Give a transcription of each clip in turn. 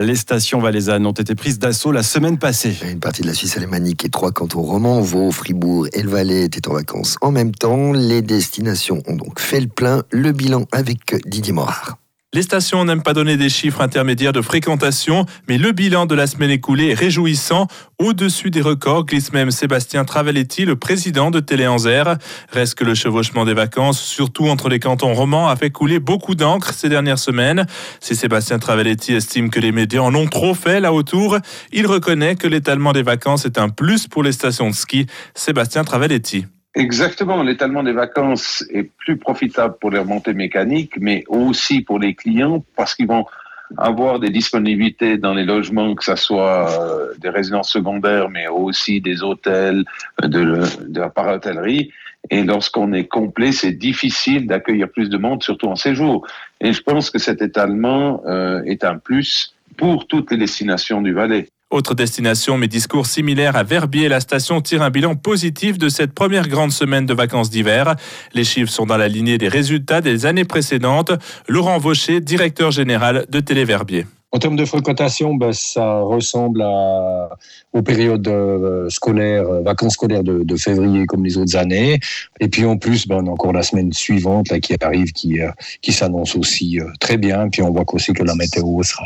Les stations valaisannes ont été prises d'assaut la semaine passée. Une partie de la Suisse alémanique et trois cantons romans, Vaud, Fribourg et le Valais étaient en vacances en même temps. Les destinations ont donc fait le plein. Le bilan avec Didier Morard. Les stations n'aiment pas donner des chiffres intermédiaires de fréquentation, mais le bilan de la semaine écoulée est réjouissant. Au-dessus des records glisse même Sébastien Travelletti, le président de Télé Reste que le chevauchement des vacances, surtout entre les cantons romans, a fait couler beaucoup d'encre ces dernières semaines. Si Sébastien Travelletti estime que les médias en ont trop fait là autour, il reconnaît que l'étalement des vacances est un plus pour les stations de ski. Sébastien Travelletti. Exactement, l'étalement des vacances est plus profitable pour les remontées mécaniques, mais aussi pour les clients parce qu'ils vont avoir des disponibilités dans les logements, que ce soit euh, des résidences secondaires, mais aussi des hôtels, de, de la parahôtellerie. Et lorsqu'on est complet, c'est difficile d'accueillir plus de monde, surtout en séjour. Et je pense que cet étalement euh, est un plus pour toutes les destinations du Valais. Autre destination, mais discours similaires à Verbier, la station tire un bilan positif de cette première grande semaine de vacances d'hiver. Les chiffres sont dans la lignée des résultats des années précédentes. Laurent Vaucher, directeur général de Téléverbier. En termes de fréquentation, ben, ça ressemble à, aux périodes euh, scolaires, euh, vacances scolaires de, février comme les autres années. Et puis en plus, ben, on a encore la semaine suivante là, qui arrive, qui, euh, qui s'annonce aussi très bien. Puis on voit aussi que la météo sera,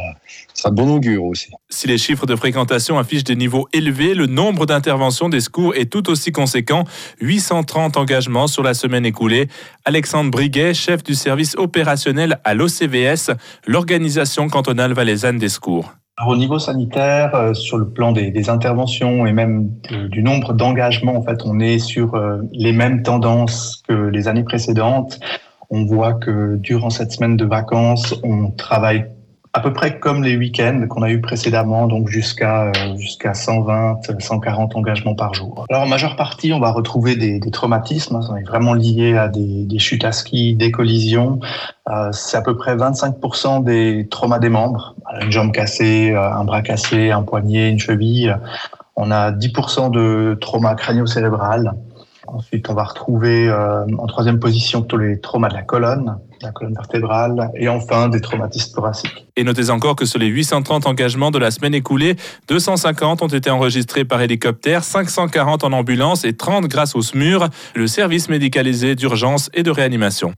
sera de bon augure aussi. Si les chiffres de fréquentation affichent des niveaux élevés, le nombre d'interventions des secours est tout aussi conséquent. 830 engagements sur la semaine écoulée. Alexandre Briguet, chef du service opérationnel à l'OCVS, l'organisation cantonale valaisanne des secours au niveau sanitaire, euh, sur le plan des, interventions et même du nombre d'engagements, en fait, on est sur euh, les mêmes tendances que les années précédentes. On voit que durant cette semaine de vacances, on travaille à peu près comme les week-ends qu'on a eu précédemment, donc jusqu'à euh, jusqu'à 120, 140 engagements par jour. Alors en majeure partie, on va retrouver des, traumatismes, ça est vraiment lié à des, chutes à ski, des collisions. Euh, c'est à peu près 25% des traumas des membres, une jambe cassée, euh, un bras cassé, un poignet, une cheville. On a 10% de trauma crânio-cérébral. Ensuite, on va retrouver euh, en troisième position tous les traumas de la colonne, la colonne vertébrale, et enfin des traumatismes thoraciques. Et notez encore que sur les 830 engagements de la semaine écoulée, 250 ont été enregistrés par hélicoptère, 540 en ambulance et 30 grâce au SMUR, le service médicalisé d'urgence et de réanimation.